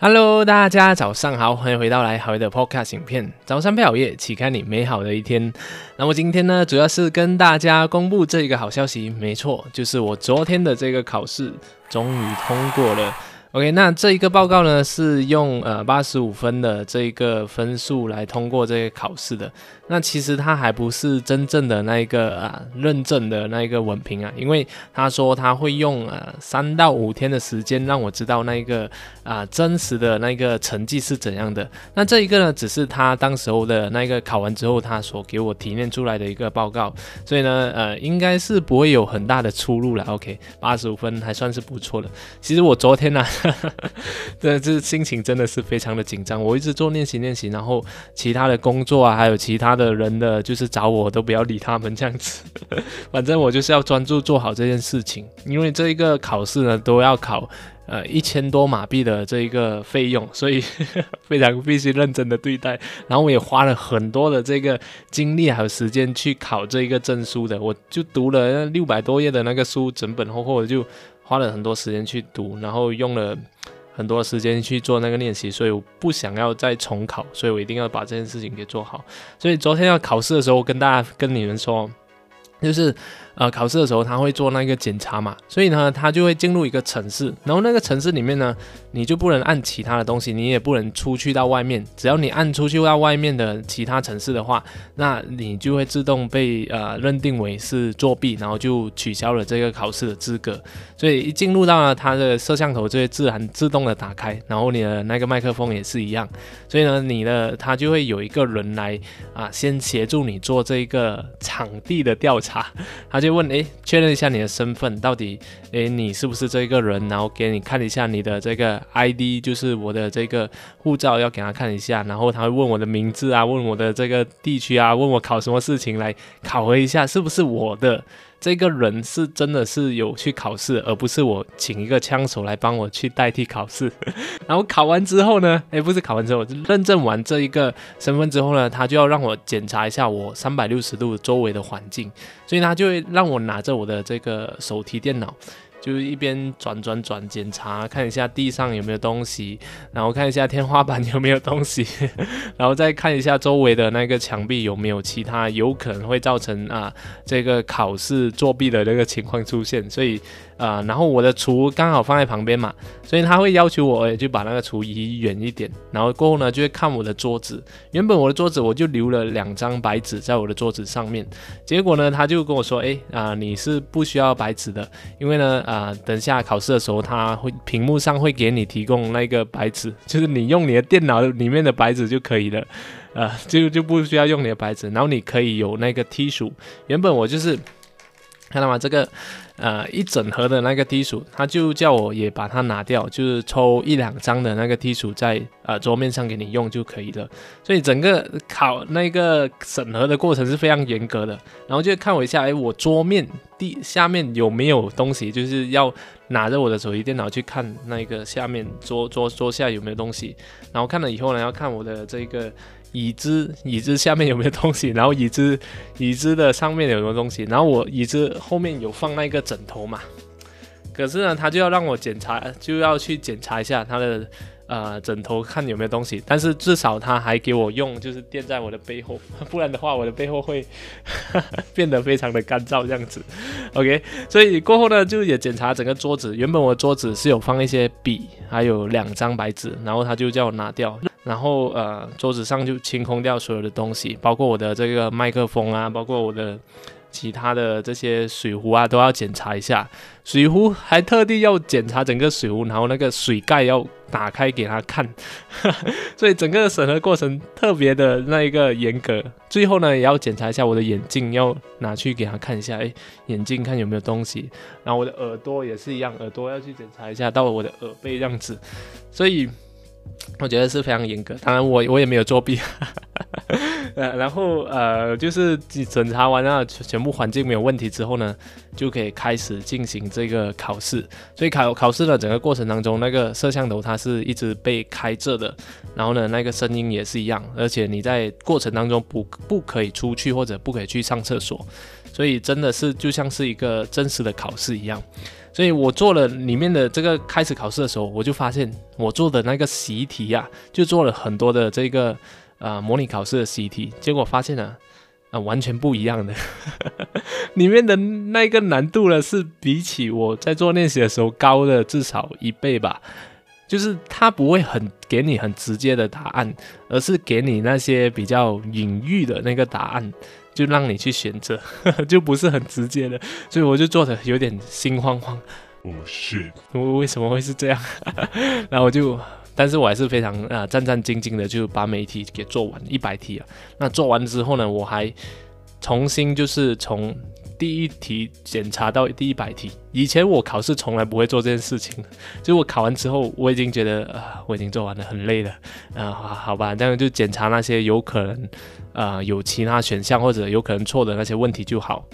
Hello，大家早上好，欢迎回到来好的 Podcast 影片。早上配好夜，启开你美好的一天。那么今天呢，主要是跟大家公布这一个好消息，没错，就是我昨天的这个考试终于通过了。OK，那这一个报告呢，是用呃八十五分的这一个分数来通过这个考试的。那其实他还不是真正的那一个啊认证的那一个文凭啊，因为他说他会用呃三到五天的时间让我知道那一个啊真实的那个成绩是怎样的。那这一个呢，只是他当时候的那个考完之后他所给我提炼出来的一个报告，所以呢呃应该是不会有很大的出入了。OK，八十五分还算是不错的。其实我昨天呢。这这心情真的是非常的紧张，我一直做练习练习，然后其他的工作啊，还有其他的人的，就是找我都不要理他们这样子，反正我就是要专注做好这件事情，因为这一个考试呢都要考呃一千多马币的这一个费用，所以 非常必须认真的对待，然后我也花了很多的这个精力还有时间去考这一个证书的，我就读了六百多页的那个书，整本厚厚的就。花了很多时间去读，然后用了很多时间去做那个练习，所以我不想要再重考，所以我一定要把这件事情给做好。所以昨天要考试的时候，跟大家跟你们说，就是。呃，考试的时候他会做那个检查嘛，所以呢，他就会进入一个城市，然后那个城市里面呢，你就不能按其他的东西，你也不能出去到外面。只要你按出去到外面的其他城市的话，那你就会自动被呃认定为是作弊，然后就取消了这个考试的资格。所以一进入到了他的摄像头，就会自然自动的打开，然后你的那个麦克风也是一样。所以呢，你的他就会有一个人来啊，先协助你做这个场地的调查，他就。问哎，确认一下你的身份，到底哎你是不是这个人？然后给你看一下你的这个 ID，就是我的这个护照，要给他看一下。然后他会问我的名字啊，问我的这个地区啊，问我考什么事情来考核一下是不是我的。这个人是真的是有去考试，而不是我请一个枪手来帮我去代替考试。然后考完之后呢，诶，不是考完之后，认证完这一个身份之后呢，他就要让我检查一下我三百六十度周围的环境，所以他就会让我拿着我的这个手提电脑。就是一边转转转检查，看一下地上有没有东西，然后看一下天花板有没有东西，然后再看一下周围的那个墙壁有没有其他有可能会造成啊这个考试作弊的那个情况出现，所以。啊，然后我的厨刚好放在旁边嘛，所以他会要求我也就把那个厨移远一点。然后过后呢，就会看我的桌子。原本我的桌子我就留了两张白纸在我的桌子上面，结果呢，他就跟我说，哎啊，你是不需要白纸的，因为呢，啊，等下考试的时候他会屏幕上会给你提供那个白纸，就是你用你的电脑里面的白纸就可以了，呃，就就不需要用你的白纸，然后你可以有那个 T 数。原本我就是看到吗？这个。呃，一整盒的那个梯鼠，他就叫我也把它拿掉，就是抽一两张的那个梯鼠在呃桌面上给你用就可以了。所以整个考那个审核的过程是非常严格的。然后就看我一下，哎，我桌面地下面有没有东西，就是要拿着我的手机电脑去看那个下面桌桌桌下有没有东西。然后看了以后呢，要看我的这个。椅子椅子下面有没有东西？然后椅子椅子的上面有什么东西？然后我椅子后面有放那个枕头嘛？可是呢，他就要让我检查，就要去检查一下他的呃枕头，看有没有东西。但是至少他还给我用，就是垫在我的背后，不然的话我的背后会 变得非常的干燥这样子。OK，所以过后呢，就也检查整个桌子。原本我桌子是有放一些笔，还有两张白纸，然后他就叫我拿掉。然后呃，桌子上就清空掉所有的东西，包括我的这个麦克风啊，包括我的其他的这些水壶啊，都要检查一下。水壶还特地要检查整个水壶，然后那个水盖要打开给他看，所以整个审核过程特别的那一个严格。最后呢，也要检查一下我的眼镜，要拿去给他看一下，哎，眼镜看有没有东西。然后我的耳朵也是一样，耳朵要去检查一下到我的耳背这样子。所以。我觉得是非常严格，当然我我也没有作弊，呃，然后呃就是检查完了全部环境没有问题之后呢，就可以开始进行这个考试。所以考考试的整个过程当中，那个摄像头它是一直被开着的，然后呢那个声音也是一样，而且你在过程当中不不可以出去或者不可以去上厕所，所以真的是就像是一个真实的考试一样。所以我做了里面的这个开始考试的时候，我就发现我做的那个习题呀，就做了很多的这个呃模拟考试的习题，结果发现呢，啊完全不一样的，里面的那个难度呢是比起我在做练习的时候高的至少一倍吧。就是它不会很给你很直接的答案，而是给你那些比较隐喻的那个答案，就让你去选择，就不是很直接的，所以我就做的有点心慌慌。哦，是，我为什么会是这样？然后我就，但是我还是非常啊战战兢兢的就把每一题给做完，一百题啊。那做完之后呢，我还重新就是从。第一题检查到第一百题，以前我考试从来不会做这件事情，就我考完之后，我已经觉得啊，我已经做完了，很累了，啊，好吧，这样就检查那些有可能，啊，有其他选项或者有可能错的那些问题就好。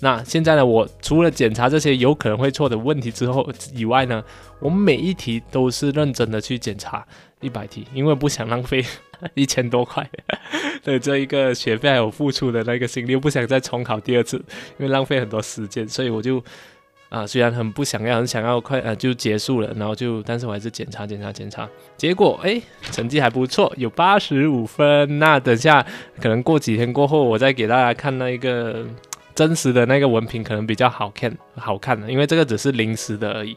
那现在呢，我除了检查这些有可能会错的问题之后以外呢，我每一题都是认真的去检查一百题，因为不想浪费。一千多块的这一个学费还有付出的那个心力，不想再重考第二次，因为浪费很多时间，所以我就啊，虽然很不想要，很想要快啊就结束了，然后就，但是我还是检查检查检查，结果哎，成绩还不错，有八十五分。那等下可能过几天过后，我再给大家看那一个真实的那个文凭，可能比较好看好看的，因为这个只是临时的而已。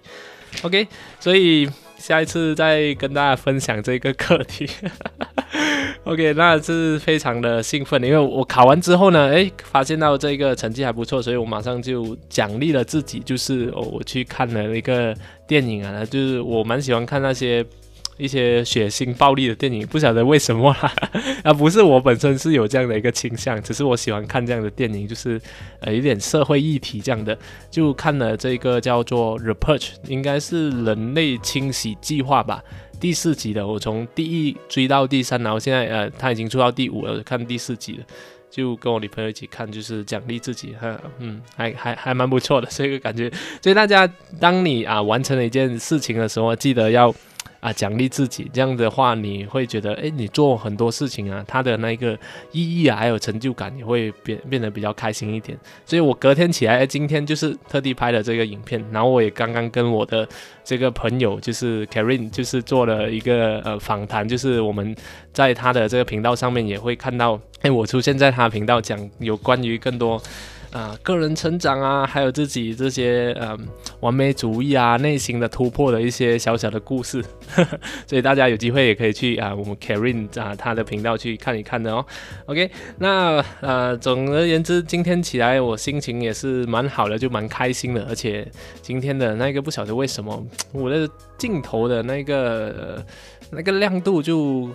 OK，所以。下一次再跟大家分享这个课题。OK，那是非常的兴奋，因为我考完之后呢，诶，发现到这个成绩还不错，所以我马上就奖励了自己，就是我去看了一个电影啊，就是我蛮喜欢看那些。一些血腥暴力的电影，不晓得为什么啦，啊，不是我本身是有这样的一个倾向，只是我喜欢看这样的电影，就是呃有点社会议题这样的，就看了这个叫做《Repurge》，应该是人类清洗计划吧，第四集的，我从第一追到第三，然后现在呃他已经出到第五了，看第四集了，就跟我女朋友一起看，就是奖励自己，哈，嗯，还还还蛮不错的，这个感觉，所以大家当你啊完成了一件事情的时候，记得要。啊，奖励自己，这样的话你会觉得，哎，你做很多事情啊，它的那个意义啊，还有成就感也会变变得比较开心一点。所以我隔天起来，今天就是特地拍了这个影片，然后我也刚刚跟我的这个朋友，就是 Karen，就是做了一个呃访谈，就是我们在他的这个频道上面也会看到，哎，我出现在他频道讲有关于更多。啊，个人成长啊，还有自己这些嗯完美主义啊，内心的突破的一些小小的故事，所以大家有机会也可以去啊，我们 Karen 啊他的频道去看一看的哦。OK，那呃总而言之，今天起来我心情也是蛮好的，就蛮开心的，而且今天的那个不晓得为什么我的镜头的那个。那个亮度就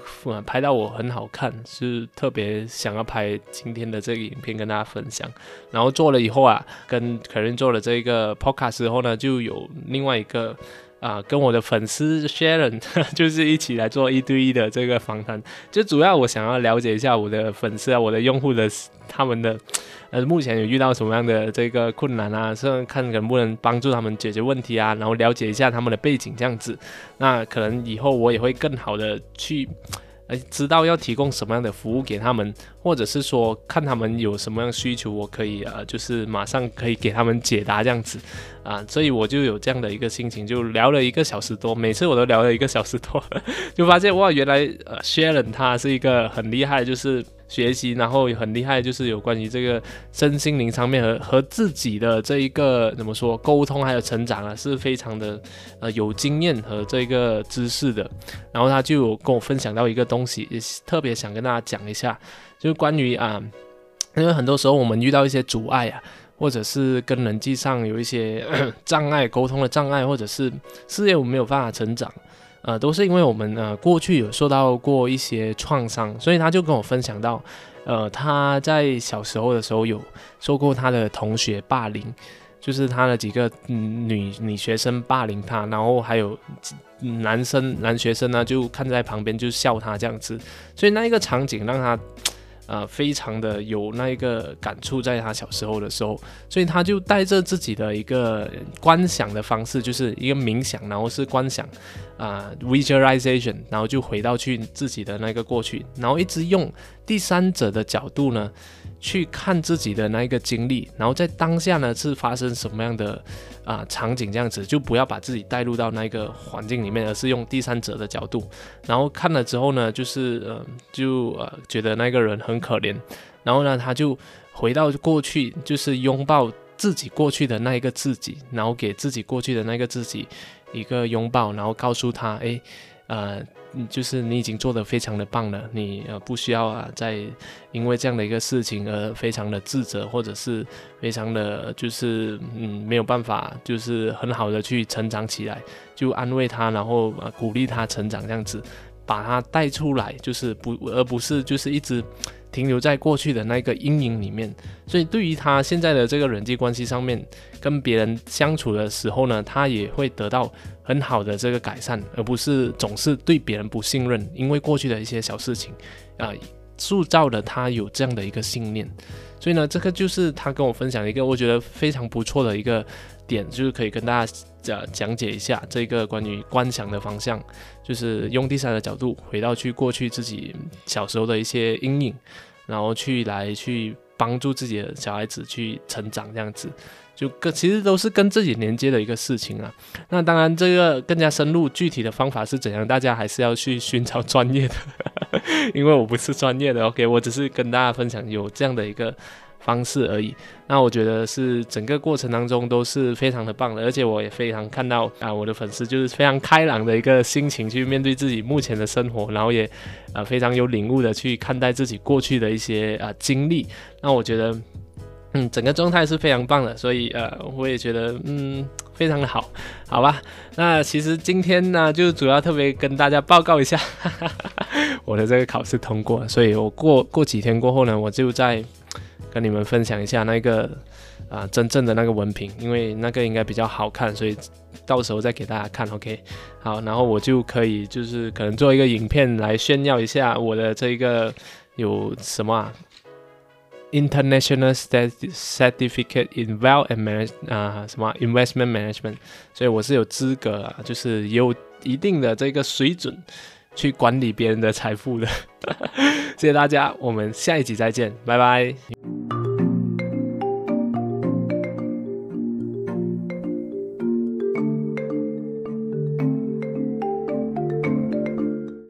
拍到我很好看，是特别想要拍今天的这个影片跟大家分享。然后做了以后啊，跟可任做了这个 podcast 之后呢，就有另外一个啊，跟我的粉丝 Sharon 就是一起来做一对一的这个访谈。就主要我想要了解一下我的粉丝啊，我的用户的他们的。呃，目前有遇到什么样的这个困难啊？是看能不能帮助他们解决问题啊，然后了解一下他们的背景这样子。那可能以后我也会更好的去，呃，知道要提供什么样的服务给他们，或者是说看他们有什么样需求，我可以呃，就是马上可以给他们解答这样子啊。所以我就有这样的一个心情，就聊了一个小时多，每次我都聊了一个小时多，就发现哇，原来呃，Sharon 他是一个很厉害，就是。学习，然后很厉害，就是有关于这个身心灵上面和和自己的这一个怎么说沟通还有成长啊，是非常的呃有经验和这个知识的。然后他就有跟我分享到一个东西，也特别想跟大家讲一下，就是关于啊，因为很多时候我们遇到一些阻碍啊，或者是跟人际上有一些 障碍，沟通的障碍，或者是事业我们没有办法成长。呃，都是因为我们呃过去有受到过一些创伤，所以他就跟我分享到，呃，他在小时候的时候有受过他的同学霸凌，就是他的几个女女学生霸凌他，然后还有男生男学生呢就看在旁边就笑他这样子，所以那一个场景让他。呃，非常的有那一个感触，在他小时候的时候，所以他就带着自己的一个观想的方式，就是一个冥想，然后是观想，啊，visualization，然后就回到去自己的那个过去，然后一直用第三者的角度呢，去看自己的那一个经历，然后在当下呢是发生什么样的啊场景这样子，就不要把自己带入到那个环境里面，而是用第三者的角度，然后看了之后呢，就是呃就呃觉得那个人很可怜，然后呢他就回到过去，就是拥抱自己过去的那一个自己，然后给自己过去的那个自己一个拥抱，然后告诉他，哎，呃。就是你已经做得非常的棒了，你呃不需要啊再因为这样的一个事情而非常的自责，或者是非常的就是嗯没有办法，就是很好的去成长起来，就安慰他，然后鼓励他成长这样子，把他带出来，就是不而不是就是一直。停留在过去的那个阴影里面，所以对于他现在的这个人际关系上面，跟别人相处的时候呢，他也会得到很好的这个改善，而不是总是对别人不信任，因为过去的一些小事情，啊，塑造了他有这样的一个信念。所以呢，这个就是他跟我分享一个我觉得非常不错的一个点，就是可以跟大家讲讲解一下这个关于观想的方向，就是用第三的角度回到去过去自己小时候的一些阴影，然后去来去帮助自己的小孩子去成长，这样子就跟其实都是跟自己连接的一个事情啊。那当然，这个更加深入具体的方法是怎样，大家还是要去寻找专业的。因为我不是专业的，OK，我只是跟大家分享有这样的一个方式而已。那我觉得是整个过程当中都是非常的棒的，而且我也非常看到啊，我的粉丝就是非常开朗的一个心情去面对自己目前的生活，然后也啊非常有领悟的去看待自己过去的一些啊经历。那我觉得。嗯，整个状态是非常棒的，所以呃，我也觉得嗯非常的好，好吧。那其实今天呢，就主要特别跟大家报告一下，我的这个考试通过，所以我过过几天过后呢，我就在跟你们分享一下那个啊真正的那个文凭，因为那个应该比较好看，所以到时候再给大家看，OK。好，然后我就可以就是可能做一个影片来炫耀一下我的这个有什么啊。International Certificate in Wealth and Manage 啊什么 Investment Management，所以我是有资格啊，就是有一定的这个水准去管理别人的财富的。谢谢大家，我们下一集再见，拜拜。